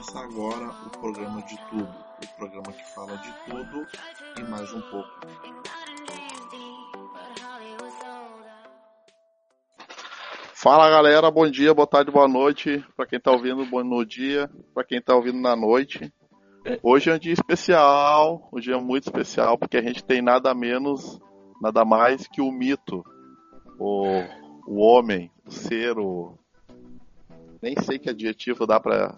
Começa agora o programa de tudo, o programa que fala de tudo e mais um pouco. Fala galera, bom dia, boa tarde, boa noite. Para quem tá ouvindo, bom dia. Para quem tá ouvindo na noite. Hoje é um dia especial, um dia muito especial, porque a gente tem nada menos, nada mais que o mito, o, o homem, o ser, o. Nem sei que adjetivo dá para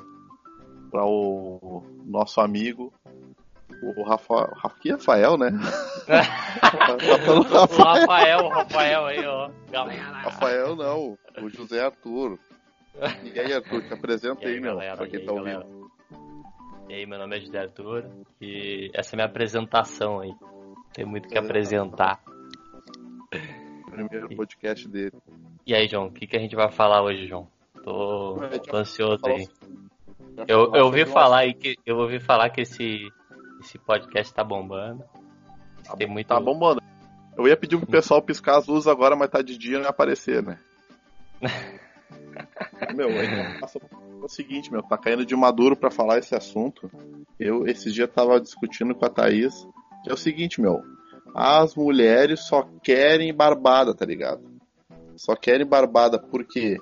para o nosso amigo, o Rafael, que Rafael, né? Rafael. o Rafael, o Rafael aí, ó. Galera. Rafael não, o José Arthur. E aí, Arthur, te apresenta aí, aí, meu, galera, pra quem aí, tá ouvindo. Galera. E aí, meu nome é José Arthur e essa é a minha apresentação aí. Tem muito que é. apresentar. Primeiro podcast dele. E aí, João, o que, que a gente vai falar hoje, João? Tô, tô ansioso aí. Eu, eu ouvi falar aí que eu ouvi falar que esse esse podcast tá bombando. Tá, Tem muito... tá bombando. Eu ia pedir pro pessoal piscar as luzes agora, mas tá de dia não ia aparecer, né? meu, passa o seguinte, meu, tá caindo de maduro para falar esse assunto. Eu esses dias tava discutindo com a Thaís, que é o seguinte, meu, as mulheres só querem barbada, tá ligado? Só querem barbada porque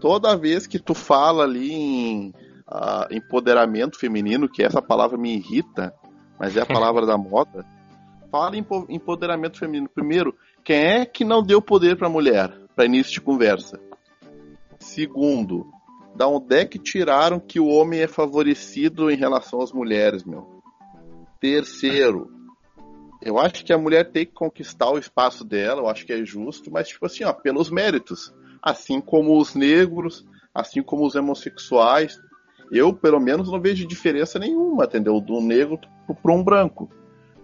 toda vez que tu fala ali em uh, empoderamento feminino, que essa palavra me irrita, mas é a palavra da moda. Fala em empoderamento feminino. Primeiro, quem é que não deu poder para a mulher, para início de conversa? Segundo, da onde é que tiraram que o homem é favorecido em relação às mulheres, meu? Terceiro, eu acho que a mulher tem que conquistar o espaço dela, eu acho que é justo, mas tipo assim, ó, pelos méritos. Assim como os negros, assim como os homossexuais, eu, pelo menos, não vejo diferença nenhuma, entendeu? Do negro para um branco.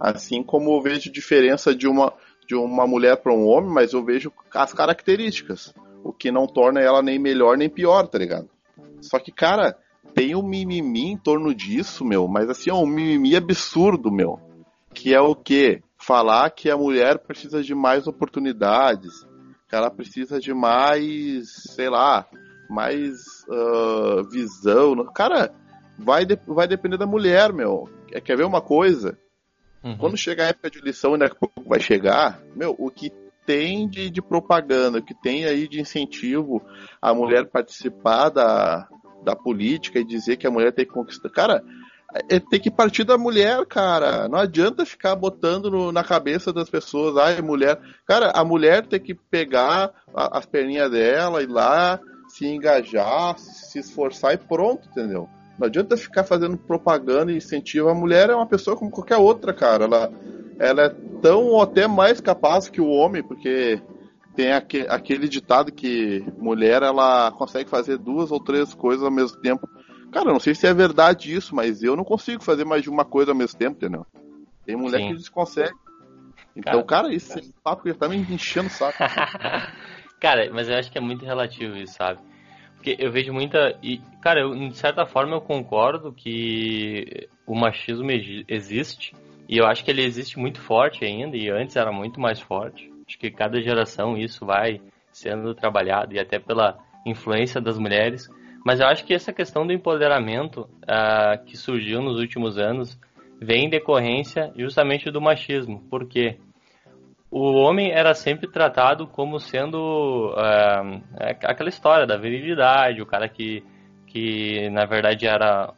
Assim como eu vejo diferença de uma, de uma mulher para um homem, mas eu vejo as características. O que não torna ela nem melhor nem pior, tá ligado? Só que, cara, tem um mimimi em torno disso, meu, mas assim, é um mimimi absurdo, meu. Que é o quê? Falar que a mulher precisa de mais oportunidades, que ela precisa de mais, sei lá, mais uh, visão. Cara, vai, de, vai depender da mulher, meu. Quer ver uma coisa? Uhum. Quando chegar a época de lição, e daqui a pouco vai chegar, meu, o que tem de, de propaganda, o que tem aí de incentivo a mulher participar da, da política e dizer que a mulher tem que conquistar. Cara, é, tem que partir da mulher, cara. Não adianta ficar botando no, na cabeça das pessoas, ai, mulher. Cara, a mulher tem que pegar a, as perninhas dela, ir lá, se engajar, se esforçar e pronto, entendeu? Não adianta ficar fazendo propaganda e incentivo. A mulher é uma pessoa como qualquer outra, cara. Ela, ela é tão ou até mais capaz que o homem, porque tem aquele ditado que mulher ela consegue fazer duas ou três coisas ao mesmo tempo. Cara, não sei se é verdade isso, mas eu não consigo fazer mais de uma coisa ao mesmo tempo, entendeu? Tem mulher Sim. que eles conseguem. Então, cara, cara isso cara. é papo já tá me enchendo o saco. Cara, mas eu acho que é muito relativo isso, sabe? Porque eu vejo muita. E, cara, eu, de certa forma eu concordo que o machismo existe. E eu acho que ele existe muito forte ainda. E antes era muito mais forte. Acho que cada geração isso vai sendo trabalhado. E até pela influência das mulheres. Mas eu acho que essa questão do empoderamento uh, que surgiu nos últimos anos vem em decorrência justamente do machismo. Por quê? O homem era sempre tratado como sendo é, aquela história da virilidade, o cara que, que na verdade era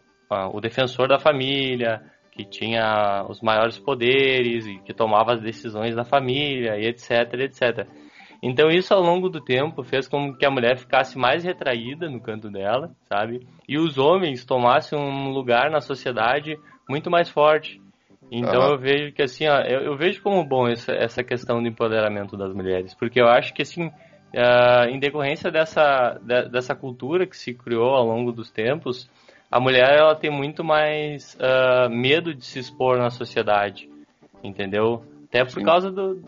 o defensor da família, que tinha os maiores poderes e que tomava as decisões da família e etc, etc. Então isso ao longo do tempo fez com que a mulher ficasse mais retraída no canto dela, sabe? E os homens tomassem um lugar na sociedade muito mais forte. Então uhum. eu vejo que assim, ó, eu, eu, vejo como bom essa, essa questão do empoderamento das mulheres, porque eu acho que assim, uh, em decorrência dessa, de, dessa cultura que se criou ao longo dos tempos, a mulher ela tem muito mais uh, medo de se expor na sociedade, entendeu? Até por Sim. causa do,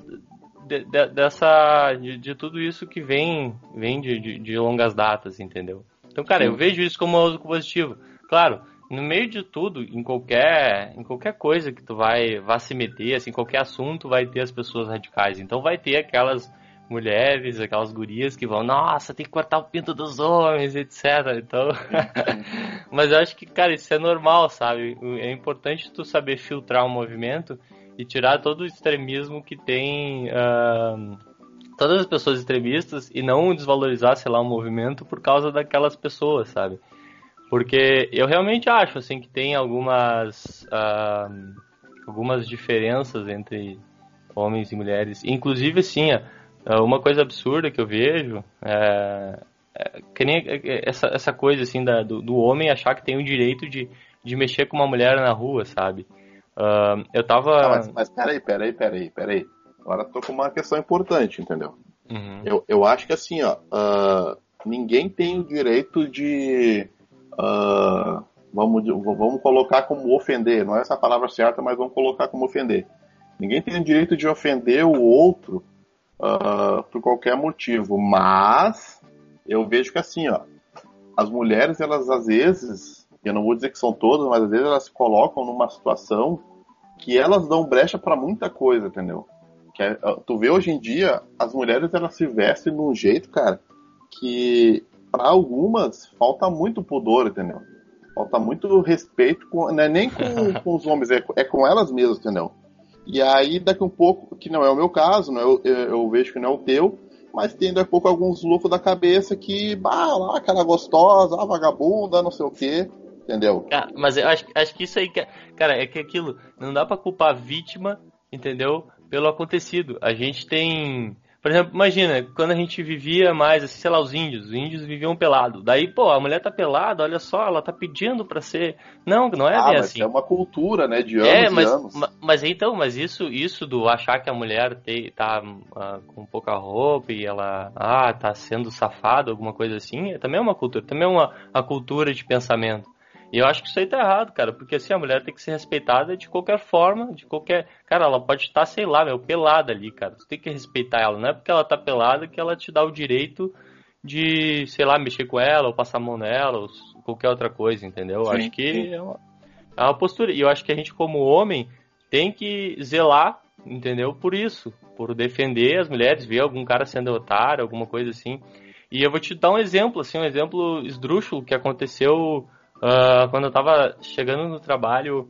de, de, dessa de, de, tudo isso que vem vem de, de, longas datas, entendeu? Então, cara, Sim. eu vejo isso como algo positivo. Claro, no meio de tudo, em qualquer, em qualquer coisa que tu vai, vai se meter, assim, qualquer assunto vai ter as pessoas radicais. Então vai ter aquelas mulheres, aquelas gurias que vão, nossa, tem que cortar o pinto dos homens, etc. Então, mas eu acho que, cara, isso é normal, sabe? É importante tu saber filtrar o movimento e tirar todo o extremismo que tem uh, todas as pessoas extremistas e não desvalorizar, sei lá, o movimento por causa daquelas pessoas, sabe? Porque eu realmente acho, assim, que tem algumas, uh, algumas diferenças entre homens e mulheres. Inclusive, assim, uma coisa absurda que eu vejo é, é que nem essa, essa coisa, assim, da, do, do homem achar que tem o direito de, de mexer com uma mulher na rua, sabe? Uh, eu tava. Ah, mas, mas peraí, peraí, peraí, peraí. Agora tô com uma questão importante, entendeu? Uhum. Eu, eu acho que assim, ó, uh, ninguém tem o direito de uh, vamos, vamos colocar como ofender, não é essa palavra certa, mas vamos colocar como ofender. Ninguém tem o direito de ofender o outro uh, por qualquer motivo, mas eu vejo que assim, ó, as mulheres, elas às vezes, eu não vou dizer que são todas, mas às vezes elas se colocam numa situação que elas dão brecha para muita coisa, entendeu? Que é, tu vê hoje em dia, as mulheres elas se vestem de um jeito, cara, que para algumas falta muito pudor, entendeu? Falta muito respeito, com, não é nem com, com os homens, é, é, com elas mesmas, entendeu? E aí, daqui um pouco, que não é o meu caso, não é, eu, eu vejo que não é o teu, mas tem daqui a pouco alguns loucos da cabeça que, bah, lá, cara gostosa, ah, vagabunda, não sei o quê, entendeu? Ah, mas eu acho, acho que isso aí, cara, é que aquilo, não dá pra culpar a vítima, entendeu? Pelo acontecido. A gente tem por exemplo, imagina, quando a gente vivia mais, assim, sei lá, os índios, os índios viviam pelado. Daí, pô, a mulher tá pelada, olha só, ela tá pedindo pra ser. Não, não é ah, bem mas assim. É uma cultura, né, de é, anos é, mas, e anos. Mas então, mas isso, isso do achar que a mulher te, tá uh, com pouca roupa e ela, ah, tá sendo safada, alguma coisa assim, também é uma cultura, também é uma, uma cultura de pensamento. E eu acho que isso aí tá errado, cara, porque assim, a mulher tem que ser respeitada de qualquer forma, de qualquer. Cara, ela pode estar, sei lá, meu, pelada ali, cara. Você tem que respeitar ela. Não é porque ela tá pelada que ela te dá o direito de, sei lá, mexer com ela, ou passar a mão nela, ou qualquer outra coisa, entendeu? Sim, acho que é uma, é uma postura. E eu acho que a gente, como homem, tem que zelar, entendeu? Por isso. Por defender as mulheres, ver algum cara sendo otário, alguma coisa assim. E eu vou te dar um exemplo, assim, um exemplo esdrúxulo que aconteceu uh, quando eu tava chegando no trabalho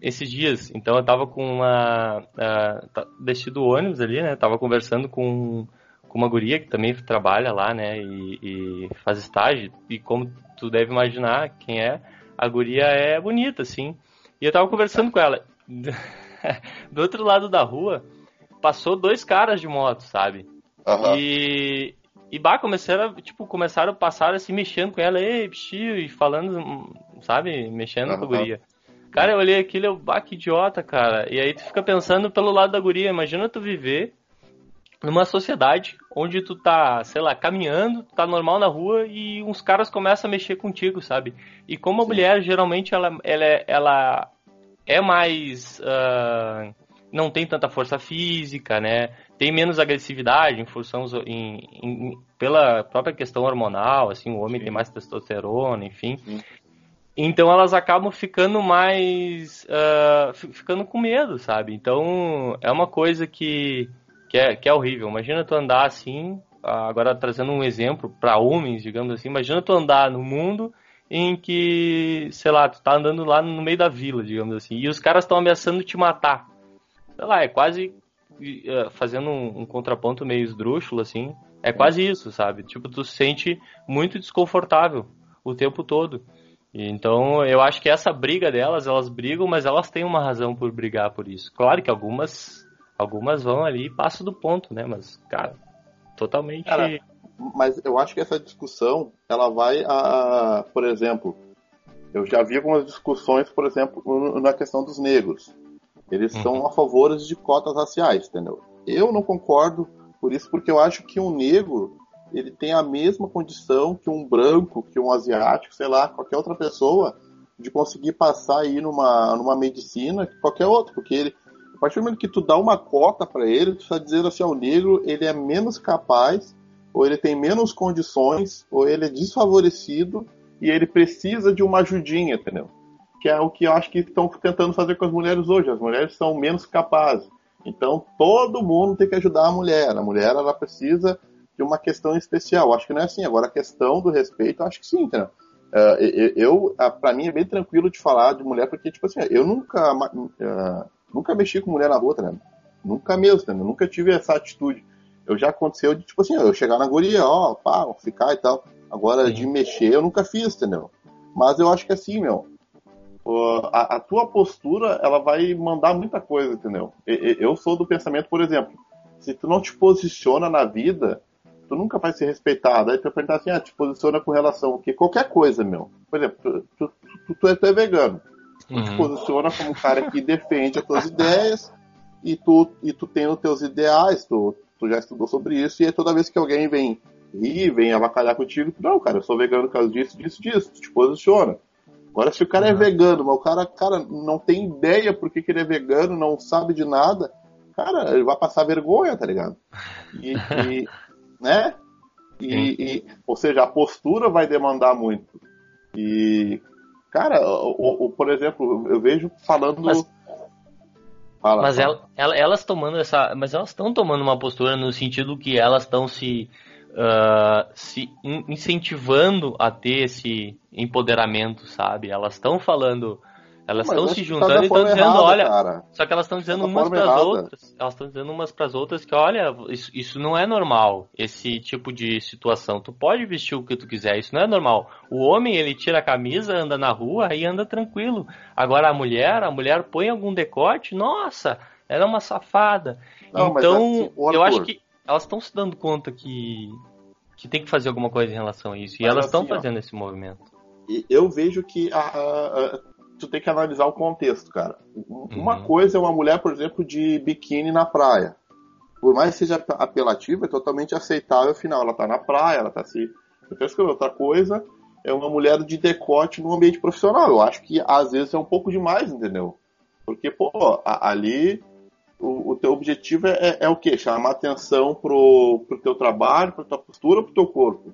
esses dias. Então eu tava com uma. Uh, desci do ônibus ali, né? Tava conversando com, com uma guria que também trabalha lá, né? E, e, faz estágio. E como tu deve imaginar quem é, a guria é bonita, assim. E eu tava conversando com ela. do outro lado da rua, passou dois caras de moto, sabe? Uhum. E, e bah, começaram, tipo, começaram a passar assim, mexendo com ela, ei, e falando, sabe, mexendo uhum. com a guria. Cara, eu olhei aquilo e eu, bah, que idiota, cara. E aí tu fica pensando pelo lado da guria, imagina tu viver numa sociedade onde tu tá, sei lá, caminhando, tá normal na rua e uns caras começam a mexer contigo, sabe? E como a Sim. mulher, geralmente, ela, ela, é, ela é mais... Uh, não tem tanta força física, né? Tem menos agressividade em função em, em, pela própria questão hormonal, assim, o homem Sim. tem mais testosterona, enfim. Sim. Então elas acabam ficando mais, uh, ficando com medo, sabe? Então é uma coisa que, que, é, que é horrível. Imagina tu andar assim, agora trazendo um exemplo para homens, digamos assim. Imagina tu andar no mundo em que, sei lá, tu tá andando lá no meio da vila, digamos assim, e os caras estão ameaçando te matar sei lá, é quase fazendo um, um, contraponto meio esdrúxulo, assim. É quase isso, sabe? Tipo, tu se sente muito desconfortável o tempo todo. Então, eu acho que essa briga delas, elas brigam, mas elas têm uma razão por brigar por isso. Claro que algumas algumas vão ali e passam do ponto, né? Mas, cara, totalmente. Cara, mas eu acho que essa discussão, ela vai a, por exemplo, eu já vi algumas discussões, por exemplo, na questão dos negros. Eles uhum. são a favor de cotas raciais, entendeu? Eu não concordo por isso, porque eu acho que um negro ele tem a mesma condição que um branco, que um asiático, sei lá, qualquer outra pessoa, de conseguir passar aí numa, numa medicina que qualquer outro, porque ele, a partir do momento que tu dá uma cota para ele, tu está dizendo assim, o negro ele é menos capaz, ou ele tem menos condições, ou ele é desfavorecido e ele precisa de uma ajudinha, entendeu? Que é o que eu acho que estão tentando fazer com as mulheres hoje. As mulheres são menos capazes. Então todo mundo tem que ajudar a mulher. A mulher ela precisa de uma questão especial. Acho que não é assim. Agora a questão do respeito, acho que sim, entendeu? Uh, eu, uh, para mim é bem tranquilo de falar de mulher porque tipo assim, eu nunca uh, nunca mexi com mulher na rua, né? Nunca mesmo, entendeu? Nunca tive essa atitude. Eu já aconteceu de tipo assim, eu chegar na guria, ó, pá, ficar e tal. Agora sim. de mexer eu nunca fiz, entendeu? Mas eu acho que assim, meu, a, a, tua postura ela vai mandar muita coisa, entendeu? Eu sou do pensamento, por exemplo, se tu não te posiciona na vida, tu nunca vai ser respeitado. Aí tu vai perguntar assim, ah, te posiciona com relação a? Qualquer coisa, meu. Por exemplo, tu, tu, tu, tu é, tu é vegano. Tu uhum. te posiciona como um cara que defende as tuas ideias e tu, e tu tem os teus ideais, tu, tu já estudou sobre isso, e aí toda vez que alguém vem rir, vem avacalhar contigo, tu, não, cara, eu sou vegano por causa disso, disso, disso, tu te posiciona. Agora, se o cara é uhum. é vegano, mas o cara, cara não tem ideia por que, que ele é vegano, não sabe de nada, cara, ele vai passar vergonha, tá ligado? E, e né? E, e, ou seja, a postura vai demandar muito. E, cara, o, o por exemplo, eu vejo falando. Mas, Fala, mas ela, ela, elas tomando essa. Mas elas estão tomando uma postura no sentido que elas estão se uh, se incentivando a ter esse empoderamento, sabe? Elas estão falando, elas estão se juntando e estão dizendo, errada, olha, cara. só que elas estão dizendo umas para as outras, elas estão dizendo umas para as outras que, olha, isso, isso não é normal, esse tipo de situação. Tu pode vestir o que tu quiser, isso não é normal. O homem ele tira a camisa, anda na rua e anda tranquilo. Agora a mulher, a mulher põe algum decote, nossa, ela é uma safada. Não, então, assim, eu acho que elas estão se dando conta que, que tem que fazer alguma coisa em relação a isso. E mas elas estão assim, fazendo ó, esse movimento. Eu vejo que a, a, a, tu tem que analisar o contexto, cara. Uma uhum. coisa é uma mulher, por exemplo, de biquíni na praia. Por mais que seja apelativa, é totalmente aceitável, afinal, ela tá na praia, ela tá se. Outra coisa é uma mulher de decote no ambiente profissional. Eu acho que às vezes é um pouco demais, entendeu? Porque, pô, ali o, o teu objetivo é, é, é, o quê? Chamar atenção pro, pro teu trabalho, pra tua postura, pro teu corpo.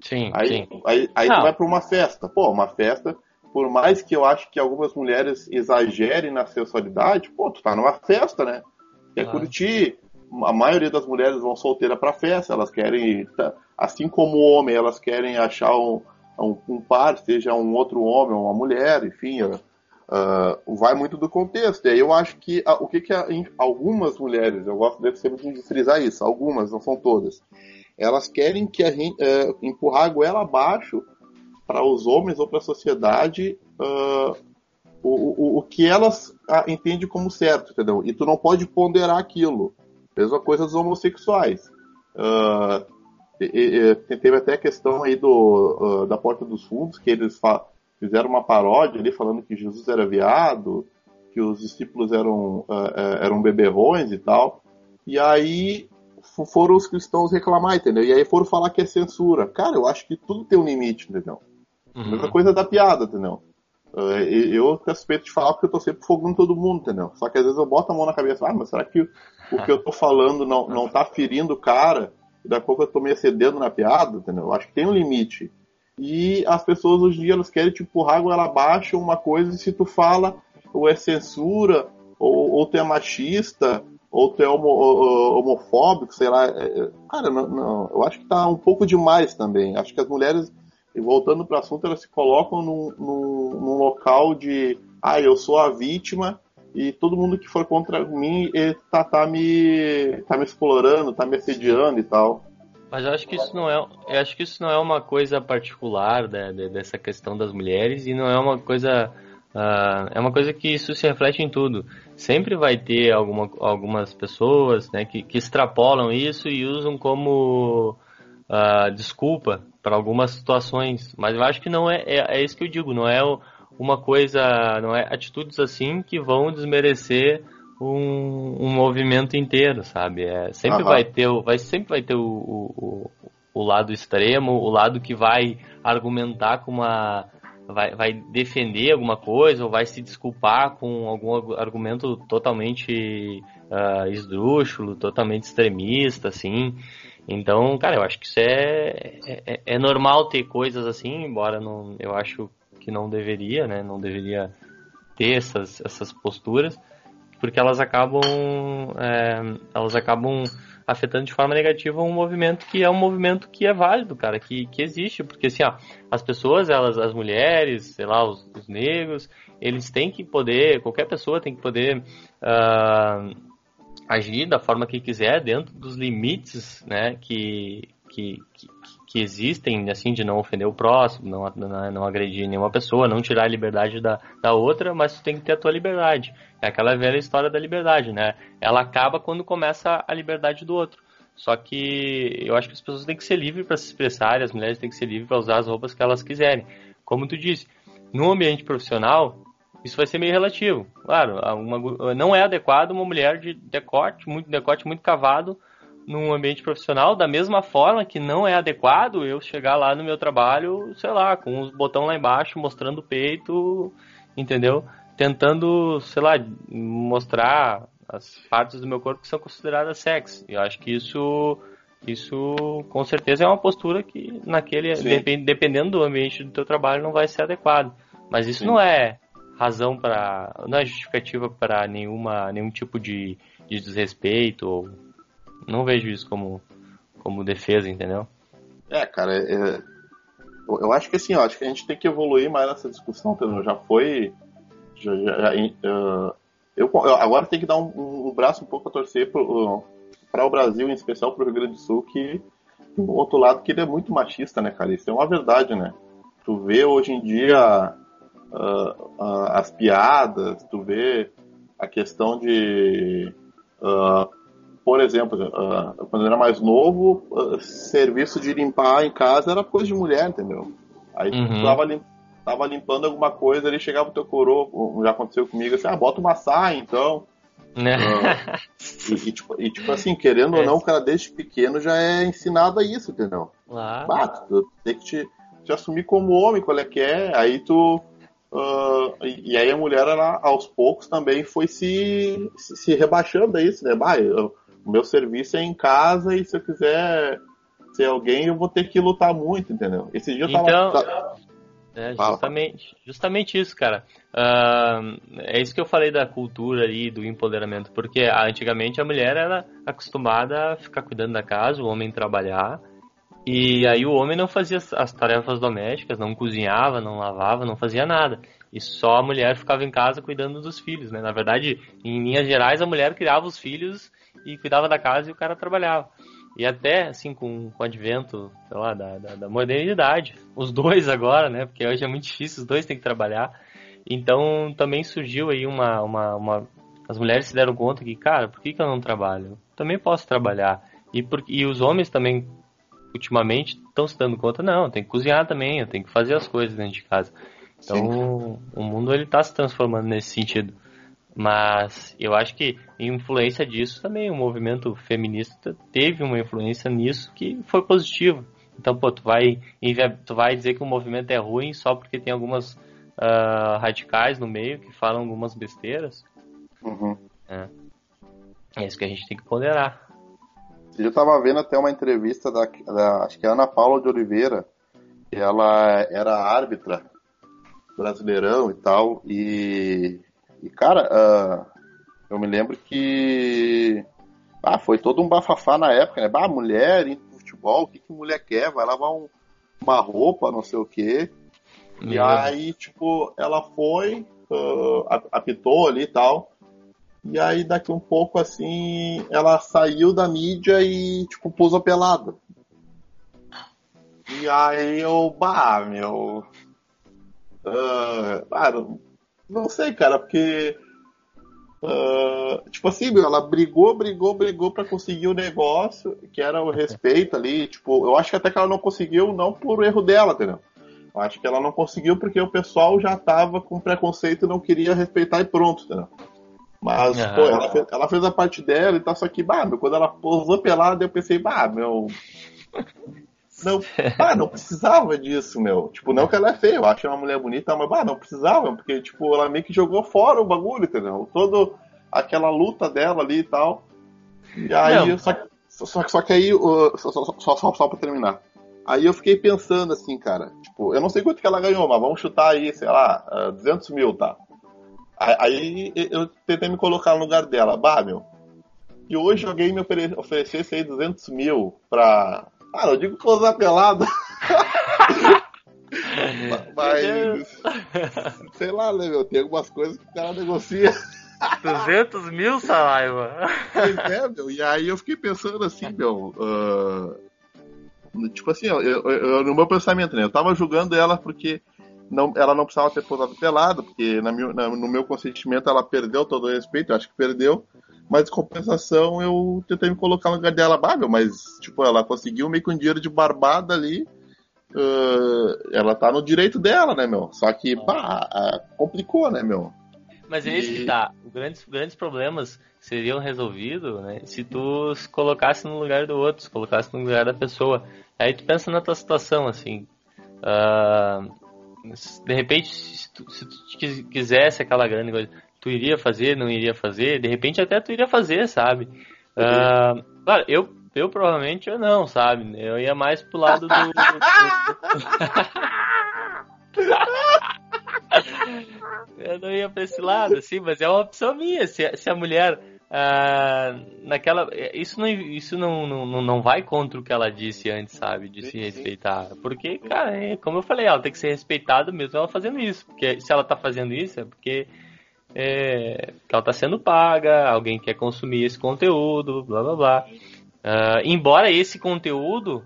Sim, aí, sim. Aí, aí tu vai pra uma festa. Pô, uma festa, por mais que eu acho que algumas mulheres exagerem na sensualidade, pô, tu tá numa festa, né? Quer claro. curtir. A maioria das mulheres vão solteira pra festa, elas querem, tá, assim como o homem, elas querem achar um, um, um par, seja um outro homem ou uma mulher, enfim, Uh, vai muito do contexto. E aí eu acho que uh, o que, que a, algumas mulheres, eu gosto de sempre de frisar isso, algumas, não são todas, elas querem que a gente uh, empurrar a goela abaixo para os homens ou para a sociedade uh, o, o, o que elas entendem como certo, entendeu? E tu não pode ponderar aquilo. Mesma coisa dos homossexuais. E, e, teve até a questão aí do, da porta dos fundos, que eles falam fizeram uma paródia ali falando que Jesus era viado, que os discípulos eram, uh, eram beberrões e tal. E aí foram os cristãos reclamar, entendeu? E aí foram falar que é censura. Cara, eu acho que tudo tem um limite, entendeu? Uhum. Mesma coisa da piada, entendeu? Uh, eu tenho suspeito de falar porque eu tô sempre fogando todo mundo, entendeu? Só que às vezes eu boto a mão na cabeça, ah, mas será que o que eu tô falando não, não tá ferindo o cara? E daqui a pouco eu tô me excedendo na piada, entendeu? Eu acho que tem um limite. E as pessoas hoje em dia elas querem te empurrar ela abaixo uma coisa e se tu fala ou é censura, ou, ou tu é machista, ou tu é homo, homofóbico, sei lá. É, é, cara, não, não, eu acho que tá um pouco demais também. Acho que as mulheres, voltando para o assunto, elas se colocam num, num, num, local de ah, eu sou a vítima e todo mundo que for contra mim tá, tá, me, tá me explorando, tá me assediando e tal. Mas eu acho que isso não é, eu acho que isso não é uma coisa particular né, dessa questão das mulheres e não é uma coisa uh, é uma coisa que isso se reflete em tudo. Sempre vai ter alguma, algumas pessoas né, que, que extrapolam isso e usam como uh, desculpa para algumas situações. Mas eu acho que não é, é, é isso que eu digo. Não é uma coisa, não é atitudes assim que vão desmerecer um, um movimento inteiro, sabe? É, sempre vai ter, vai, sempre vai ter o, o, o, lado extremo, o lado que vai argumentar com uma. Vai, vai defender alguma coisa ou vai se desculpar com algum argumento totalmente uh, esdrúxulo, totalmente extremista, assim. Então, cara, eu acho que isso é, é, é normal ter coisas assim, embora não, eu acho que não deveria, né? Não deveria ter essas, essas posturas porque elas acabam, é, elas acabam afetando de forma negativa um movimento que é um movimento que é válido, cara, que, que existe, porque assim, ó, as pessoas, elas, as mulheres, sei lá, os, os negros, eles têm que poder, qualquer pessoa tem que poder uh, agir da forma que quiser, dentro dos limites, né, que, que, que, que existem, assim, de não ofender o próximo, não, não, não, agredir nenhuma pessoa, não tirar a liberdade da, da outra, mas tu tem que ter a tua liberdade. É aquela velha história da liberdade, né? Ela acaba quando começa a liberdade do outro. Só que eu acho que as pessoas têm que ser livres para se expressar, as mulheres têm que ser livres para usar as roupas que elas quiserem. Como tu disse, no ambiente profissional, isso vai ser meio relativo. Claro, uma, não é adequado uma mulher de decote, muito decote, muito cavado, num ambiente profissional, da mesma forma que não é adequado eu chegar lá no meu trabalho, sei lá, com os botões lá embaixo mostrando o peito, entendeu? Tentando, sei lá, mostrar as partes do meu corpo que são consideradas sexy. Eu acho que isso isso com certeza é uma postura que naquele dependendo do ambiente do teu trabalho não vai ser adequado. Mas isso Sim. não é razão para não é justificativa para nenhuma nenhum tipo de, de desrespeito ou não vejo isso como, como defesa, entendeu? É, cara, é, é eu acho que assim, ó, acho que a gente tem que evoluir mais nessa discussão, entendeu? Já foi. Já, já, uh, eu, agora tem que dar um, um, braço um pouco a torcer para o Brasil, em especial para o Rio Grande do Sul, que do outro lado que ele é muito machista, né, cara? Isso é uma verdade, né? Tu vê hoje em dia uh, uh, as piadas, tu vê a questão de uh, por exemplo, uh, quando eu era mais novo, uh, serviço de limpar em casa era coisa de mulher, entendeu? Aí uhum. tu tava, lim tava, limpando alguma coisa, ali chegava o teu coroa, já aconteceu comigo, assim, ah, bota uma saia, então. Uh, e, e, tipo, e, tipo, assim, querendo é. ou não, o cara desde pequeno já é ensinado a isso, entendeu? Claro. Tu tem que te, te, assumir como homem, qual é que é, aí tu... Uh, e, e, aí a mulher, ela, aos poucos, também foi se, se, se rebaixando a isso, né? Bah, eu, o meu serviço é em casa e se eu quiser ser alguém, eu vou ter que lutar muito, entendeu? Esse dia eu tava. Então, é justamente, justamente isso, cara. Uh, é isso que eu falei da cultura ali, do empoderamento, porque antigamente a mulher era acostumada a ficar cuidando da casa, o homem trabalhar, e aí o homem não fazia as tarefas domésticas, não cozinhava, não lavava, não fazia nada. E só a mulher ficava em casa cuidando dos filhos, né? Na verdade, em linhas gerais, a mulher criava os filhos e cuidava da casa e o cara trabalhava. E até, assim, com, com o advento, sei lá, da, da, da, modernidade, os dois agora, né, porque hoje é muito difícil, os dois têm que trabalhar, então também surgiu aí uma, uma, uma... as mulheres se deram conta que, cara, por que, que eu não trabalho? também posso trabalhar. E, por, e os homens também, ultimamente, estão se dando conta, não, tem que cozinhar também, eu tenho que fazer as coisas dentro de casa. Então, Sim. o mundo ele está se transformando nesse sentido. Mas eu acho que influência disso também, o movimento feminista teve uma influência nisso que foi positivo. Então, pô, tu vai, tu vai dizer que o movimento é ruim só porque tem algumas uh, radicais no meio que falam algumas besteiras? Uhum. É. é isso que a gente tem que ponderar. Eu estava vendo até uma entrevista da, da, acho que é Ana Paula de Oliveira, ela era árbitra brasileirão e tal, e e, cara, uh, eu me lembro que ah, foi todo um bafafá na época, né? Ah, mulher indo pro futebol, o que, que mulher quer? Vai lavar um, uma roupa, não sei o quê. Meu e aí, tipo, ela foi, uh, apitou ali e tal. E aí, daqui um pouco, assim, ela saiu da mídia e, tipo, pôs pelada. E aí eu, bah, meu. Uh, ah, não sei, cara, porque. Uh, tipo assim, meu, ela brigou, brigou, brigou para conseguir o negócio, que era o respeito ali. Tipo, eu acho que até que ela não conseguiu, não por erro dela, entendeu? Eu acho que ela não conseguiu porque o pessoal já tava com preconceito e não queria respeitar e pronto, entendeu? Mas, uhum. pô, ela fez, ela fez, a parte dela e tal, só que, bah, meu, quando ela posou pelada, eu pensei, bah, meu. Não, ah, não precisava disso, meu. Tipo, não que ela é feia, eu acho uma mulher bonita, mas ah, não precisava, porque, tipo, ela meio que jogou fora o bagulho, entendeu? Todo aquela luta dela ali e tal. E aí, não. só, só, só que aí, só, só, só, só pra terminar. Aí eu fiquei pensando assim, cara, tipo, eu não sei quanto que ela ganhou, mas vamos chutar aí, sei lá, 200 mil, tá? Aí eu tentei me colocar no lugar dela. Bah, meu. E hoje alguém me ofere oferecesse aí 200 mil pra. Ah, eu digo posar pelado. Mas. Sei lá, né, meu? Tem algumas coisas que o cara negocia. 200 mil, Saraiva? É, meu. E aí eu fiquei pensando assim, meu. Uh, tipo assim, eu, eu, eu, no meu pensamento, né? Eu tava julgando ela porque não, ela não precisava ter posado pelada, porque na, na, no meu consentimento ela perdeu todo o respeito, eu acho que perdeu. Mas de compensação eu tentei me colocar no lugar dela, Bárbara, mas tipo, ela conseguiu meio com dinheiro de barbada ali. Uh, ela tá no direito dela, né, meu? Só que, pá, complicou, né, meu? Mas é isso que tá. Os grandes, grandes problemas seriam resolvidos, né? Se tu se colocasse no lugar do outro, se colocasse no lugar da pessoa. Aí tu pensa na tua situação, assim. Uh, de repente, se tu, se tu quisesse aquela grande coisa, tu iria fazer, não iria fazer, de repente até tu iria fazer, sabe? Uh, claro, eu, eu provavelmente eu não, sabe? Eu ia mais pro lado do. eu não ia pra esse lado, assim, mas é uma opção minha. Se, se a mulher ah, naquela isso não isso não, não, não vai contra o que ela disse antes sabe de se respeitar porque cara é, como eu falei ela tem que ser respeitada mesmo ela fazendo isso porque se ela tá fazendo isso é porque é, ela tá sendo paga alguém quer consumir esse conteúdo blá blá blá uh, embora esse conteúdo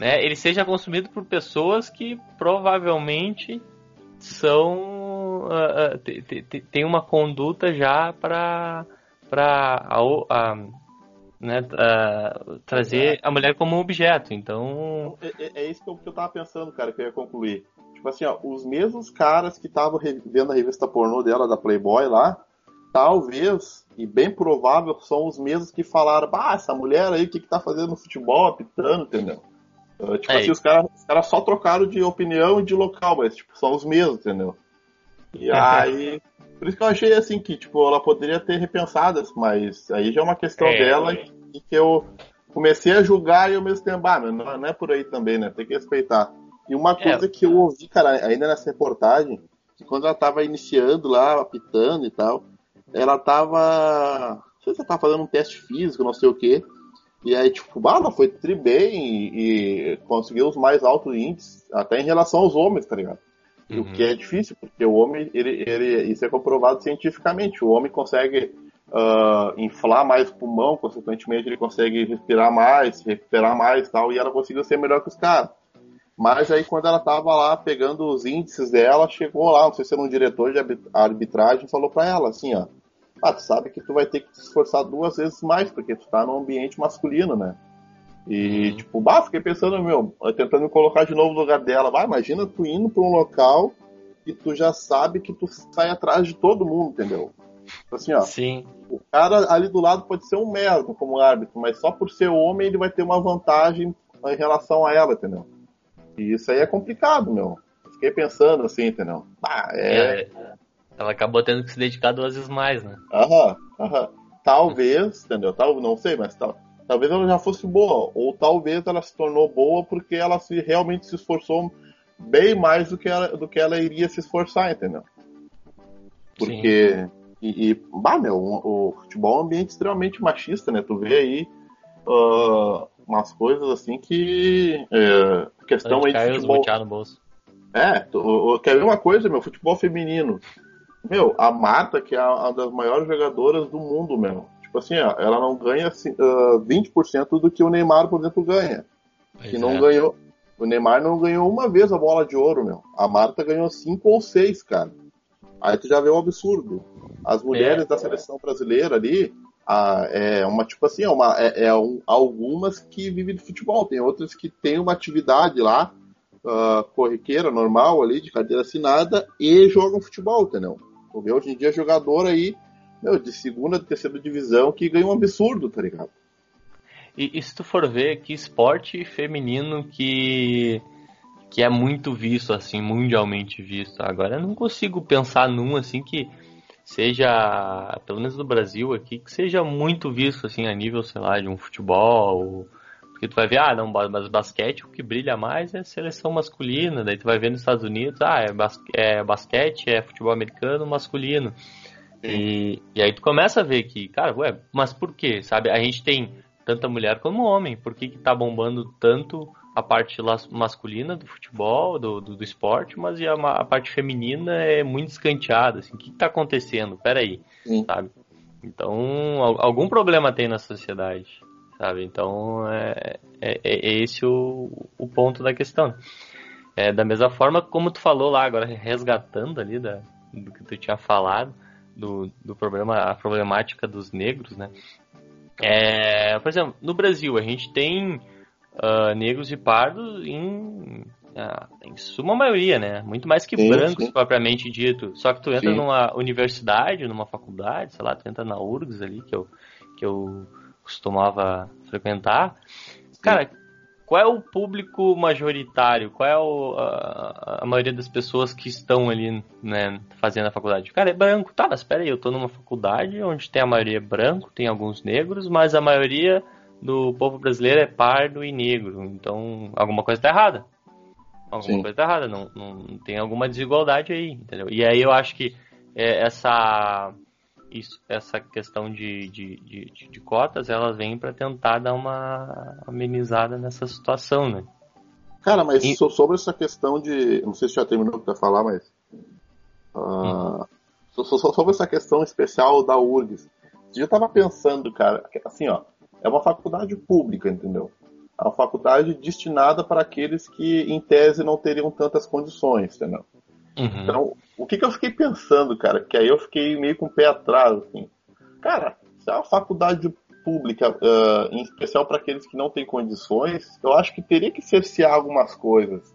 né ele seja consumido por pessoas que provavelmente são uh, tem uma conduta já para para né, trazer a mulher como objeto. Então. É, é, é isso que eu, que eu tava pensando, cara, que eu ia concluir. Tipo assim, ó, os mesmos caras que estavam vendo a revista pornô dela, da Playboy lá, talvez, e bem provável, são os mesmos que falaram, ah, essa mulher aí, o que, que tá fazendo no futebol, apitando, entendeu? Uh, tipo é assim, os caras cara só trocaram de opinião e de local, mas tipo, são os mesmos, entendeu? E aí. Por isso que eu achei assim que, tipo, ela poderia ter repensado, mas aí já é uma questão é, dela é. e que eu comecei a julgar e ao mesmo tempo, ah, não, não é por aí também, né? Tem que respeitar. E uma é. coisa é. que eu ouvi, cara, ainda nessa reportagem, que quando ela tava iniciando lá, apitando e tal, ela tava. Não sei se ela tava fazendo um teste físico, não sei o quê. E aí, tipo, bah, ela foi tri bem e, e conseguiu os mais altos índices, até em relação aos homens, tá ligado? Uhum. O que é difícil, porque o homem, ele, ele, isso é comprovado cientificamente. O homem consegue uh, inflar mais o pulmão, consequentemente ele consegue respirar mais, recuperar mais tal, e ela conseguiu ser melhor que os caras. Mas aí quando ela tava lá pegando os índices dela, chegou lá, não sei se era um diretor de arbitragem, falou para ela assim, ó, ah, tu sabe que tu vai ter que se esforçar duas vezes mais, porque tu tá num ambiente masculino, né? E, uhum. tipo, bah, fiquei pensando, meu, tentando me colocar de novo no lugar dela. Bah, imagina tu indo pra um local e tu já sabe que tu sai atrás de todo mundo, entendeu? Assim, ó. Sim. O cara ali do lado pode ser um merda como árbitro, mas só por ser homem ele vai ter uma vantagem em relação a ela, entendeu? E isso aí é complicado, meu. Fiquei pensando assim, entendeu? Bah, é... é... Ela acabou tendo que se dedicar duas vezes mais, né? Aham, aham. Talvez, entendeu? Tal, não sei, mas tal, talvez ela já fosse boa, ou talvez ela se tornou boa porque ela se realmente se esforçou bem mais do que ela, do que ela iria se esforçar, entendeu? Porque. E, e, bah, meu, o, o, futebol é um ambiente extremamente machista, né? Tu vê aí uh, umas coisas assim que. É, questão aí de futebol. No bolso. É, tu, quer ver uma coisa, meu? Futebol feminino. Meu, a Marta, que é uma das maiores jogadoras do mundo, meu tipo assim, ó, ela não ganha assim, uh, 20% do que o Neymar, por exemplo, ganha. Pois que não é. ganhou. O Neymar não ganhou uma vez a bola de ouro, meu. A Marta ganhou cinco ou seis, cara. Aí tu já vê o absurdo. As mulheres é, da seleção brasileira ali, a, é uma, tipo assim, é, uma, é, é um, algumas que vivem de futebol, tem outras que têm uma atividade lá, uh, corriqueira, normal ali, de cadeira assinada, e jogam futebol, entendeu? Tu vê hoje em dia jogador aí meu, de segunda, terceira divisão que ganha um absurdo, tá ligado? E, e, se tu for ver que esporte feminino que que é muito visto assim, mundialmente visto. Agora eu não consigo pensar num assim que seja, pelo menos no Brasil aqui, que seja muito visto assim a nível, sei lá, de um futebol, Porque tu vai ver, ah, não, mas basquete o que brilha mais é seleção masculina. Daí tu vai ver nos Estados Unidos, ah, é, bas é basquete, é futebol americano masculino. E, e, aí tu começa a ver que, cara, ué, mas por quê? Sabe? A gente tem tanta mulher como homem. Por que, que tá bombando tanto a parte masculina do futebol, do, do, do esporte, mas a, a, parte feminina é muito escanteada? Assim, o que, que tá acontecendo? Peraí, Sim. sabe? Então, algum problema tem na sociedade, sabe? Então, é, é, é esse o, o ponto da questão. É, da mesma forma como tu falou lá, agora resgatando ali da, do que tu tinha falado, do, do problema, a problemática dos negros, né? É, por exemplo, no Brasil a gente tem uh, negros e pardos em, uh, em suma maioria, né? Muito mais que sim, brancos sim. propriamente dito. Só que tu entra sim. numa universidade, numa faculdade, sei lá, tu entra na URGS ali que eu que eu costumava frequentar. Cara, qual é o público majoritário? Qual é o, a, a, maioria das pessoas que estão ali, né, fazendo a faculdade? Cara, é branco. Tá, mas espera aí, eu tô numa faculdade onde tem a maioria branco, tem alguns negros, mas a maioria do povo brasileiro é pardo e negro. Então, alguma coisa tá errada. Alguma Sim. coisa tá errada. Não, não tem alguma desigualdade aí, entendeu? E aí eu acho que é, essa isso, essa questão de, de, de, de cotas, elas vêm para tentar dar uma amenizada nessa situação, né? Cara, mas e... sobre essa questão de. Não sei se já terminou para falar, mas. Uh, hum. Sobre essa questão especial da URGS. Eu estava pensando, cara, assim, ó, é uma faculdade pública, entendeu? É uma faculdade destinada para aqueles que, em tese, não teriam tantas condições, entendeu? Uhum. Então, o que, que eu fiquei pensando, cara? Que aí eu fiquei meio com o pé atrás, assim. Cara, se é uma faculdade pública, uh, em especial para aqueles que não têm condições, eu acho que teria que cercear algumas coisas.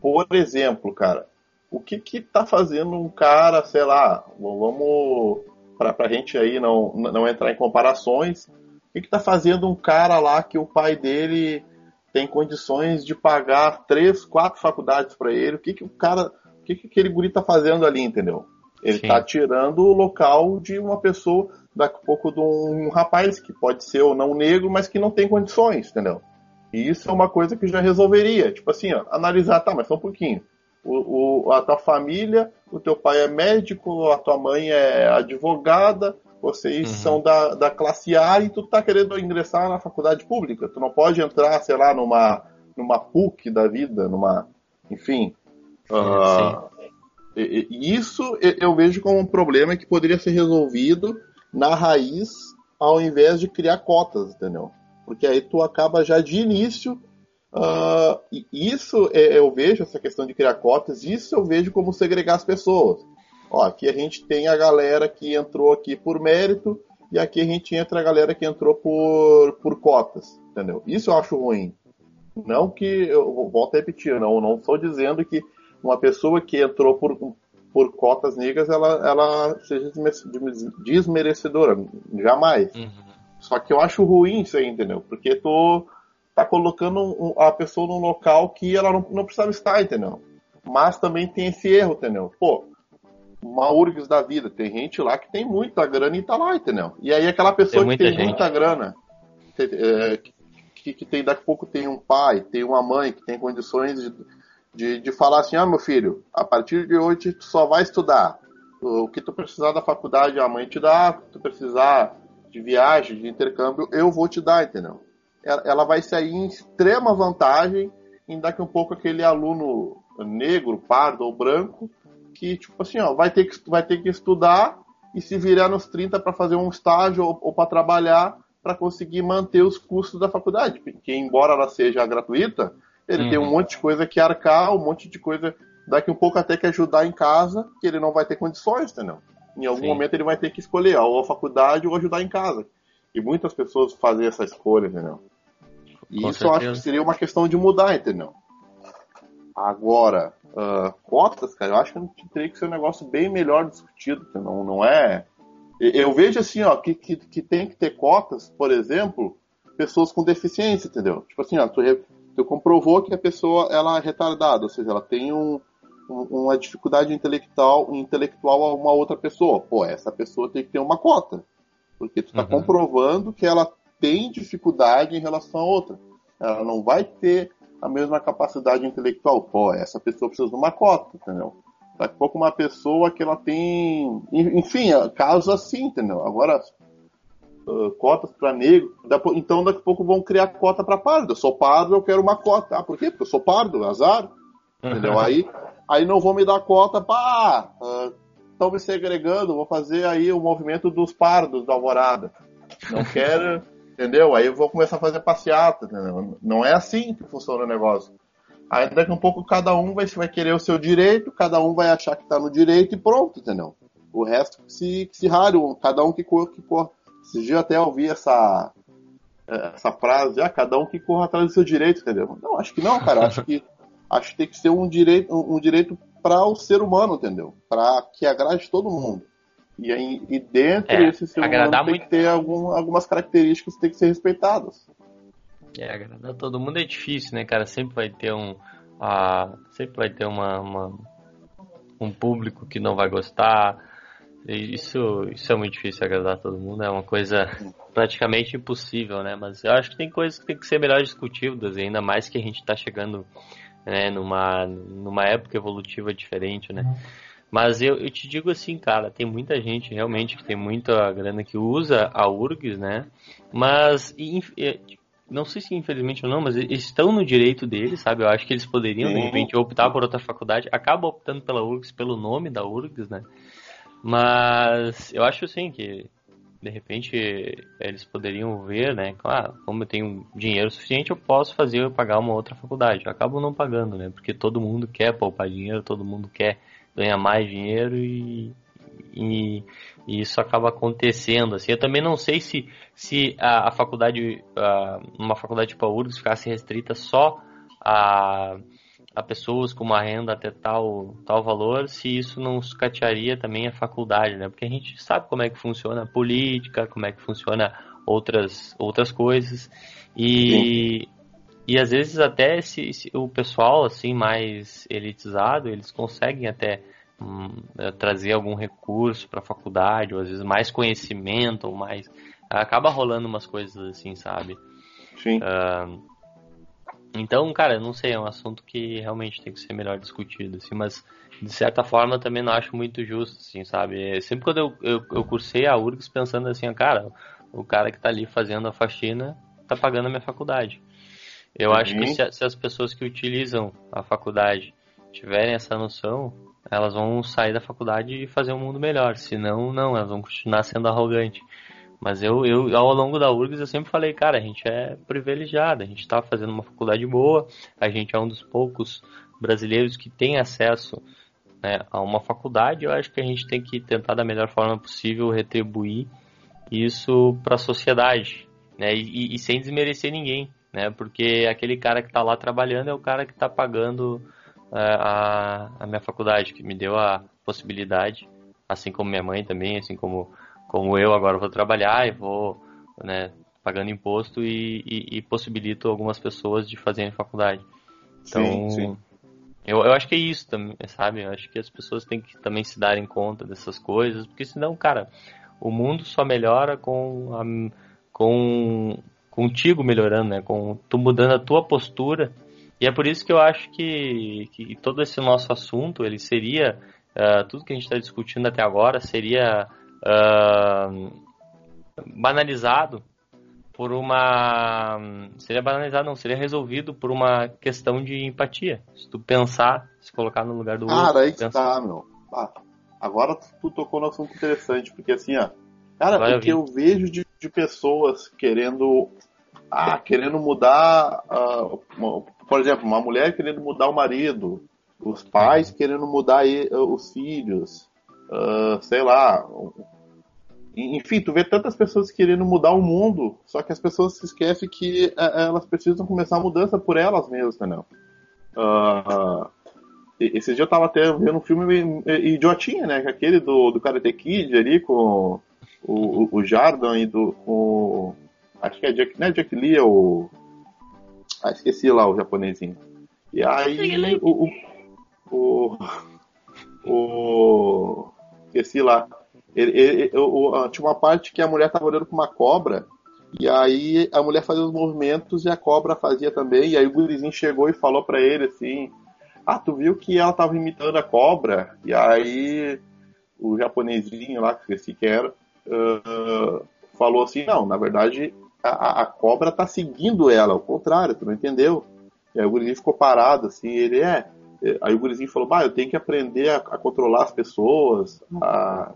Por exemplo, cara, o que que tá fazendo um cara, sei lá, vamos para a gente aí não, não entrar em comparações, que que tá fazendo um cara lá que o pai dele tem condições de pagar três, quatro faculdades para ele? O que que o cara que, que aquele guri tá fazendo ali, entendeu? Ele Sim. tá tirando o local de uma pessoa, daqui a pouco de um rapaz que pode ser ou não negro, mas que não tem condições, entendeu? E isso é uma coisa que já resolveria. Tipo assim, ó, analisar, tá, mas só um pouquinho. O, o, a tua família, o teu pai é médico, a tua mãe é advogada, vocês uhum. são da, da classe A e tu tá querendo ingressar na faculdade pública. Tu não pode entrar, sei lá, numa, numa PUC da vida, numa. Enfim, Uh, isso eu vejo como um problema que poderia ser resolvido na raiz ao invés de criar cotas, entendeu? Porque aí tu acaba já de início. Uh, isso eu vejo, essa questão de criar cotas, isso eu vejo como segregar as pessoas. Ó, aqui a gente tem a galera que entrou aqui por mérito e aqui a gente entra a galera que entrou por, por cotas, entendeu? Isso eu acho ruim. Não que, eu volto a repetir, não, não estou dizendo que uma pessoa que entrou por, por cotas negras, ela, ela seja desmerecedora. Jamais. Uhum. Só que eu acho ruim isso aí, entendeu? Porque tu tá colocando a pessoa num local que ela não, não precisava estar, entendeu? Mas também tem esse erro, entendeu? Pô, uma URGS da vida, tem gente lá que tem muita grana e tá lá, entendeu? E aí aquela pessoa tem que tem gente. muita grana, é, que, que tem, daqui a pouco tem um pai, tem uma mãe que tem condições de de, de falar assim, ah, meu filho, a partir de hoje tu só vai estudar. O que tu precisar da faculdade, a mãe te dá. O que tu precisar de viagem, de intercâmbio, eu vou te dar, entendeu? Ela, vai sair em extrema vantagem em daqui um pouco aquele aluno negro, pardo ou branco, que, tipo assim, ó, vai ter que, vai ter que estudar e se virar nos 30 para fazer um estágio ou, ou para trabalhar para conseguir manter os custos da faculdade. Porque, embora ela seja gratuita, ele uhum. tem um uhum. monte de coisa que arcar, um monte de coisa daqui um pouco até que ajudar em casa, que ele não vai ter condições, entendeu? Em algum Sim. momento ele vai ter que escolher ou a faculdade ou ajudar em casa. E muitas pessoas fazem essa escolha, entendeu? E Com isso certeza. eu acho que seria uma questão de mudar, entendeu? Agora, uh, cotas, cara, eu acho que teria que ser um negócio bem melhor discutido, não, não é. Eu vejo assim, ó, que, que, que tem que ter cotas, por exemplo, pessoas com deficiência, entendeu? Tipo assim, ó, tu, tu comprovou que a pessoa ela é retardada, ou seja, ela tem um, um, uma dificuldade intelectual, intelectual a uma outra pessoa. Pô, essa pessoa tem que ter uma cota. Porque tu está uhum. comprovando que ela tem dificuldade em relação a outra. ela não vai ter a mesma capacidade intelectual. Pô, essa pessoa precisa de uma cota, entendeu? Daqui a pouco uma pessoa que ela tem. Enfim, casos assim, entendeu? Agora, uh, cotas para negro. Então daqui a pouco vão criar cota para pardo. Eu sou pardo, eu quero uma cota. Ah, por quê? Porque eu sou pardo, azar. Entendeu? Aí, aí não vão me dar cota para. Estão uh, me segregando, vou fazer aí o movimento dos pardos da alvorada. Não quero. Entendeu? Aí eu vou começar a fazer passeata, entendeu? Não é assim que funciona o negócio. Aí daqui a um pouco cada um vai, vai querer o seu direito, cada um vai achar que está no direito e pronto, entendeu? O resto que se, que se rare, cada um que corra, que corra. Esse dia até ouvi essa, essa frase, ah, cada um que corra atrás do seu direito, entendeu? Não, acho que não, cara. Acho que, acho que tem que ser um direito, um, um direito para o ser humano, entendeu? Para que agrade todo mundo. E, aí, e dentro é, desse ser humano tem muito... que ter algum, algumas características que tem que ser respeitadas. É, agradar todo mundo é difícil, né, cara? Sempre vai ter um. Uh, sempre vai ter uma, uma, um público que não vai gostar. Isso, isso é muito difícil agradar todo mundo, é uma coisa praticamente impossível, né? Mas eu acho que tem coisas que tem que ser melhor discutidas, ainda mais que a gente está chegando né, numa, numa época evolutiva diferente, né? Mas eu, eu te digo assim, cara, tem muita gente realmente que tem muita grana que usa a URGS, né? Mas não sei se infelizmente ou não, mas eles estão no direito deles, sabe? Eu acho que eles poderiam, de repente, optar por outra faculdade. Acaba optando pela URGS pelo nome da URGS, né? Mas eu acho assim que de repente eles poderiam ver, né? Claro, como eu tenho dinheiro suficiente, eu posso fazer eu pagar uma outra faculdade. Eu acabo não pagando, né? Porque todo mundo quer poupar dinheiro, todo mundo quer ganhar mais dinheiro e, e, e, isso acaba acontecendo. Assim, eu também não sei se, se a, a faculdade, a, uma faculdade tipo a URGS ficasse restrita só a, a pessoas com uma renda até tal, tal valor, se isso não sucatearia também a faculdade, né? Porque a gente sabe como é que funciona a política, como é que funciona outras, outras coisas. E, e às vezes até se, o pessoal assim mais elitizado, eles conseguem até hum, é, trazer algum recurso para a faculdade, ou às vezes mais conhecimento, ou mais acaba rolando umas coisas assim, sabe? Sim. Uh, então, cara, não sei, é um assunto que realmente tem que ser melhor discutido, assim, mas de certa forma eu também não acho muito justo, assim, sabe? É, sempre quando eu, eu, eu cursei a URGS pensando assim, cara, o cara que tá ali fazendo a faxina tá pagando a minha faculdade. Eu uhum. acho que se, se, as pessoas que utilizam a faculdade tiverem essa noção, elas vão sair da faculdade e fazer um mundo melhor. Senão, não, elas vão continuar sendo arrogantes. Mas eu, eu, ao longo da URGS, eu sempre falei, cara, a gente é privilegiado, a gente está fazendo uma faculdade boa, a gente é um dos poucos brasileiros que tem acesso né, a uma faculdade. Eu acho que a gente tem que tentar, da melhor forma possível, retribuir isso para a sociedade, né, e, e sem desmerecer ninguém né? Porque aquele cara que está lá trabalhando é o cara que está pagando uh, a, a minha faculdade, que me deu a possibilidade, assim como minha mãe também, assim como, como eu agora vou trabalhar e vou, né, pagando imposto e, e, e possibilito algumas pessoas de fazerem faculdade. Então, sim, sim. Eu, eu acho que é isso também, sabe? Eu acho que as pessoas têm que também se darem conta dessas coisas, porque senão, cara, o mundo só melhora com, a, com contigo melhorando, né? Com tu mudando a tua postura. E é por isso que eu acho que, que todo esse nosso assunto, ele seria, uh, tudo que a gente está discutindo até agora, seria uh, banalizado por uma... Seria banalizado, não, seria resolvido por uma questão de empatia. Se tu pensar, se colocar no lugar do Cara, outro. Cara, aí que tá, meu. Ah, agora tu tocou no assunto interessante, porque assim, ó, Cara, Vai o que eu vejo de, de pessoas querendo. Ah, querendo mudar. Uh, por exemplo, uma mulher querendo mudar o marido, os pais querendo mudar os filhos, uh, sei lá. Enfim, tu vê tantas pessoas querendo mudar o mundo, só que as pessoas se esquecem que uh, elas precisam começar a mudança por elas mesmas, entendeu? Uh, esse dia eu tava até vendo um filme idiotinha, né? Aquele do, do Karate Kid ali com o, o, Jardan e do. O, acho que é Jack, não é Jack Lee, é o. Ah, esqueci lá o japonesinho. E aí o. O. o, esqueci lá. Ele, ele, o, tinha uma parte que a mulher tava olhando pra uma cobra E aí a mulher fazia os movimentos e a cobra fazia também. E aí o gurizinho chegou e falou para ele assim: Ah, tu viu que ela tava imitando a cobra? E aí o japonesinho lá, que esqueci que era, uh, falou assim: Não, na verdade a, a cobra tá seguindo ela, ao contrário, tu não entendeu? E aí o gurizinho ficou parado assim, ele é. Aí o gurizinho falou: Bah, eu tenho que aprender a, a controlar as pessoas, a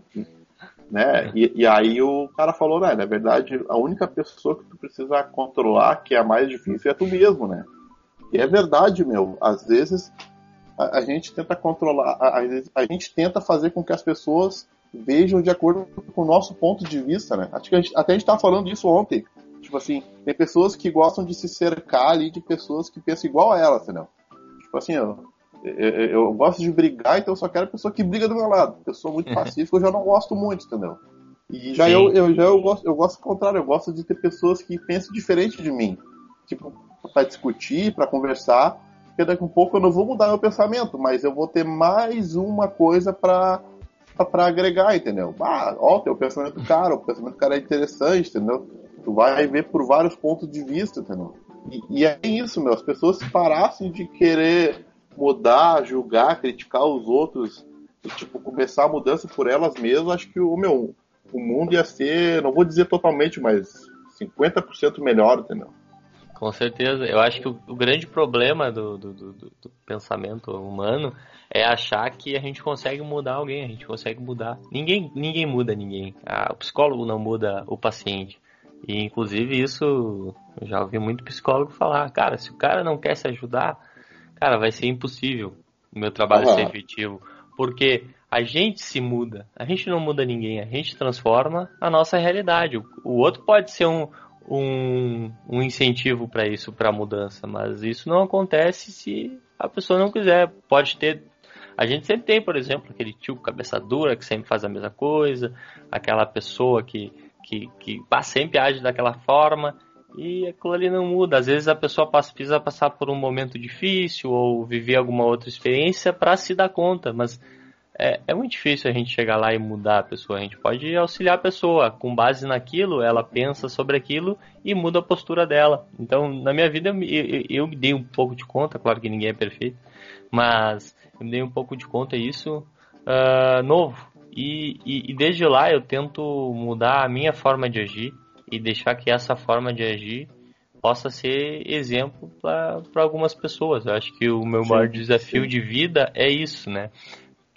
né? E, e, aí o cara falou, né, na verdade, a única pessoa que tu precisa controlar, que é a mais difícil, é tu mesmo, né? E é verdade, meu. Às vezes a, a gente tenta controlar, a, a, gente tenta fazer com que as pessoas vejam de acordo com o nosso ponto de vista, né? Acho que gente, até a gente tava falando disso ontem. Tipo assim, tem pessoas que gostam de se cercar ali de pessoas que pensam igual a elas, entendeu? Tipo assim, eu, eu, eu, gosto de brigar, então eu só quero pessoa que briga do meu lado. Eu sou muito pacífico, eu já não gosto muito, entendeu? E já eu, eu, já eu gosto, eu gosto do contrário, eu gosto de ter pessoas que pensam diferente de mim. Tipo, para discutir, para conversar, porque daqui a um pouco eu não vou mudar meu pensamento, mas eu vou ter mais uma coisa para agregar, entendeu? Ah, ó, teu pensamento cara, o pensamento do cara é interessante, entendeu? Tu vai ver por vários pontos de vista, entendeu? E, e é isso, meu, as pessoas se parassem de querer mudar, julgar, criticar os outros, e, tipo, começar a mudança por elas mesmas, acho que o meu o mundo ia ser, não vou dizer totalmente, mas 50% melhor, entendeu? Com certeza. Eu acho que o, o grande problema do, do, do, do, pensamento humano é achar que a gente consegue mudar alguém, a gente consegue mudar. Ninguém, ninguém muda ninguém. Ah, o psicólogo não muda o paciente. E inclusive isso eu já ouvi muito psicólogo falar, cara, se o cara não quer se ajudar, cara, vai ser impossível o meu trabalho uhum. ser efetivo. Porque a gente se muda, a gente não muda ninguém, a gente transforma a nossa realidade. O outro pode ser um, um, um incentivo para isso, para mudança, mas isso não acontece se a pessoa não quiser. Pode ter. A gente sempre tem, por exemplo, aquele tio cabeça dura que sempre faz a mesma coisa, aquela pessoa que, que, que sempre age daquela forma. E aquilo ali não muda. Às vezes a pessoa precisa passar por um momento difícil ou viver alguma outra experiência para se dar conta, mas é, é, muito difícil a gente chegar lá e mudar a pessoa. A gente pode auxiliar a pessoa. Com base naquilo, ela pensa sobre aquilo e muda a postura dela. Então, na minha vida, eu, eu, eu me dei um pouco de conta. Claro que ninguém é perfeito, mas eu me dei um pouco de conta isso uh, novo. E, e, e desde lá eu tento mudar a minha forma de agir e deixar que essa forma de agir possa ser exemplo para algumas pessoas. Eu acho que o meu sim, maior desafio sim. de vida é isso, né?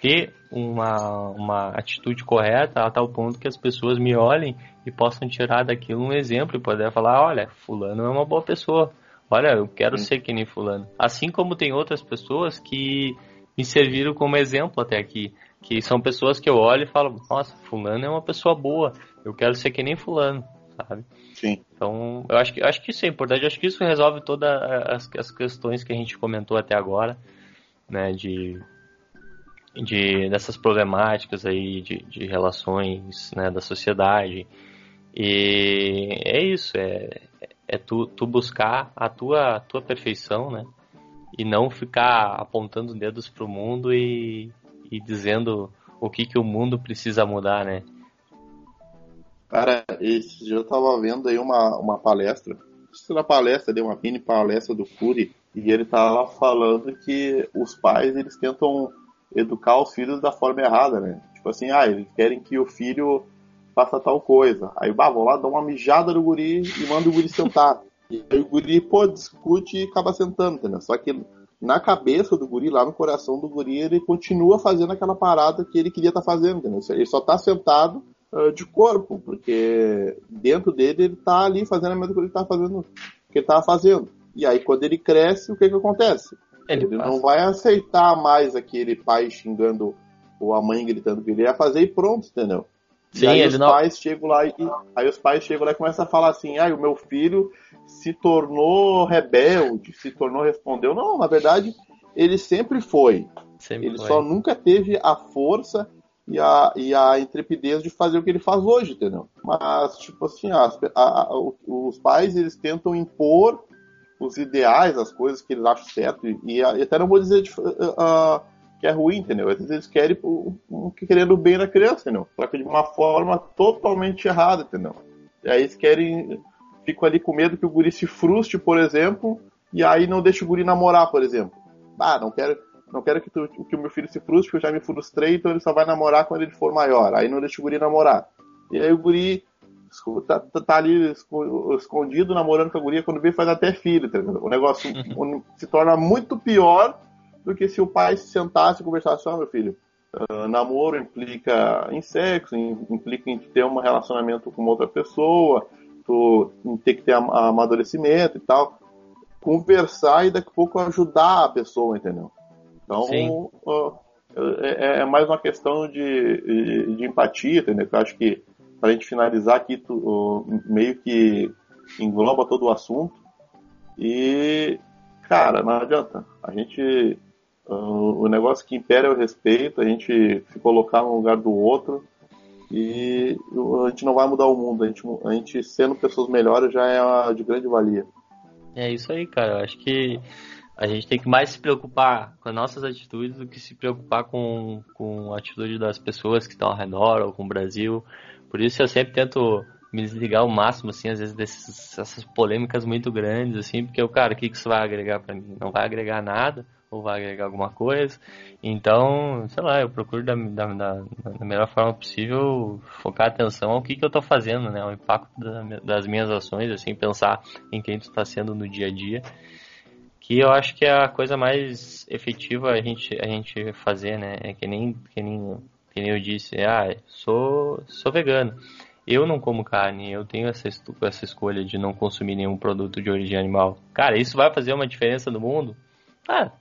Ter uma, uma atitude correta a tal ponto que as pessoas me olhem e possam tirar daquilo um exemplo e poder falar, olha, fulano é uma boa pessoa. Olha, eu quero sim. ser que nem fulano. Assim como tem outras pessoas que me serviram como exemplo até aqui, que são pessoas que eu olho e falo, nossa, fulano é uma pessoa boa, eu quero ser que nem fulano sabe? Sim. Então, eu acho que, acho que isso é importante, eu acho que isso resolve todas as, as questões que a gente comentou até agora, né, de, de dessas problemáticas aí de, de relações, né, da sociedade. E é isso, é, é tu, tu buscar a tua, a tua perfeição, né? E não ficar apontando dedos pro mundo e, e dizendo o que, que o mundo precisa mudar, né? Cara, esse dia eu tava vendo aí uma, uma palestra, uma palestra, deu uma mini palestra do Fury, e ele tava falando que os pais, eles tentam educar os filhos da forma errada, né? Tipo assim, ah, eles querem que o filho faça tal coisa. Aí, bah, vou lá dar uma mijada no guri e manda o guri sentar. E aí o guri, pô, discute e acaba sentando, entendeu? Só que na cabeça do guri, lá no coração do guri, ele continua fazendo aquela parada que ele queria estar tá fazendo, entendeu? Ele só tá sentado uh, de corpo, porque dentro dele ele tá ali fazendo a mesma coisa que ele tá fazendo, que ele tava fazendo. E aí quando ele cresce, o que que acontece? Ele, ele não vai aceitar mais aquele pai xingando ou a mãe gritando que ele ia fazer e pronto, entendeu? Sim, e aí os não... pais chegam lá e aí os pais chegam lá e começam a falar assim, ah, o meu filho se tornou rebelde, se tornou respondeu. Não, na verdade, ele sempre foi. Sempre ele foi. só nunca teve a força e a, e a intrepidez de fazer o que ele faz hoje, entendeu? Mas, tipo assim, a, a, os pais, eles tentam impor os ideais, as coisas que eles acham certo, e, e até não vou dizer de, uh, que é ruim, entendeu? Às vezes eles querem querendo bem da criança, entendeu? Só que de uma forma totalmente errada, entendeu? E aí eles querem fico ali com medo que o guri se frustre, por exemplo, e aí não deixa o guri namorar, por exemplo. Ah, não quero, não quero que, tu, que o meu filho se frustre, porque eu já me frustrei, então ele só vai namorar quando ele for maior. Aí não deixa o guri namorar. E aí o guri tá, tá, tá ali escondido namorando com a guria, quando vê faz até filho, tá O negócio se torna muito pior do que se o pai se sentasse e conversasse, ó, oh, meu filho, uh, namoro implica em sexo, implica em ter um relacionamento com outra pessoa, tu ter que ter amadurecimento e tal. Conversar e daqui a pouco ajudar a pessoa, entendeu? Então, uh, é, é, mais uma questão de, de, de empatia, entendeu? Eu acho que para a gente finalizar aqui, tu, uh, meio que engloba todo o assunto. E, cara, não adianta. A gente. O negócio que impera é o respeito, a gente se colocar no lugar do outro. E a gente não vai mudar o mundo. A gente, a gente sendo pessoas melhores já é de grande valia. É isso aí, cara. Eu acho que a gente tem que mais se preocupar com as nossas atitudes do que se preocupar com, com a atitude das pessoas que estão ao redor ou com o Brasil. Por isso eu sempre tento me desligar ao máximo, assim, às vezes dessas polêmicas muito grandes, assim, porque o cara, o que, que isso vai agregar para mim? Não vai agregar nada, ou vai agregar alguma coisa. Então, sei lá, eu procuro da, da, da, da melhor forma possível focar atenção ao que, que eu tô fazendo, né? O impacto da, das minhas ações, assim, pensar em quem tu tá sendo no dia a dia. Que eu acho que é a coisa mais efetiva a gente, a gente fazer, né? É que nem, que nem que nem eu disse, ah, sou, sou vegano. Eu não como carne, eu tenho essa, essa escolha de não consumir nenhum produto de origem animal. Cara, isso vai fazer uma diferença no mundo? Ah,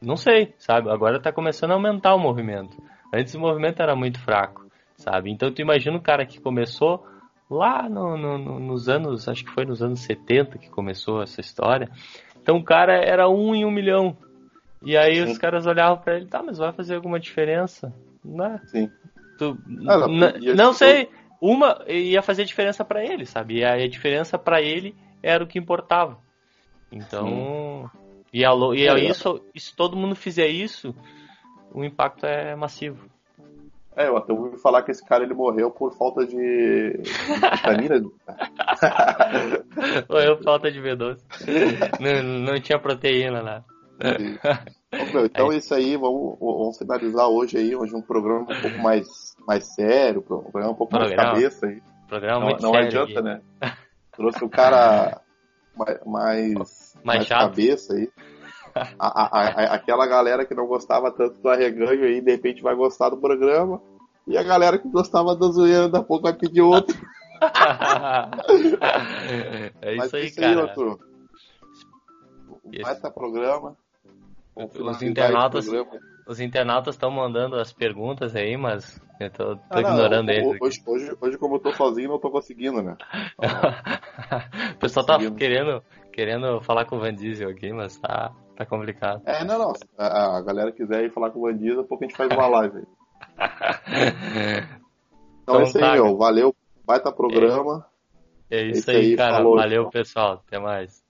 não sei, sabe? Agora tá começando a aumentar o movimento. Antes o movimento era muito fraco, sabe? Então tu imagina o cara que começou lá no, no, no, nos anos, acho que foi nos anos 70 que começou essa história. Então o cara era um em um milhão. E aí Sim. os caras olhavam para ele, tá, mas vai fazer alguma diferença? Né? Sim. Tu, ah, não, não sei. Uma ia fazer diferença para ele, sabe? E a diferença para ele era o que importava. Então, e, a, e a, isso, se todo mundo fizer isso, o impacto é massivo. É, eu até ouvi falar que esse cara ele morreu por falta de vitamina. morreu por falta de B12. não, não tinha proteína lá. então é isso aí, vamos, vamos finalizar hoje aí, hoje um programa um pouco mais, mais sério, um programa um pouco programa, mais cabeça aí. Programa não, muito não sério adianta, aqui. né? Trouxe o cara mais, mais, mais cabeça aí. A, a, aquela galera que não gostava tanto do arreganho aí, de repente vai gostar do programa. E a galera que gostava da zoeira, daqui a pouco vai pedir outro. é isso Mas aí, isso cara. Aí, outro. Vai estar programa. Os internautas, os internautas estão mandando as perguntas aí, mas eu tô, tô ah, ignorando eles. Hoje, hoje, hoje, como eu tô sozinho, não tô conseguindo, né? o pessoal tá querendo, querendo falar com o Van Diesel aqui, mas tá, tá complicado. É, não, não. A, a galera quiser ir falar com o Diesel, pouco a gente faz uma live aí. então, então é isso aí, tá, meu. Valeu. Baita programa. É, é isso, é isso aí, aí, cara. Falou, Valeu, pessoal. Até mais.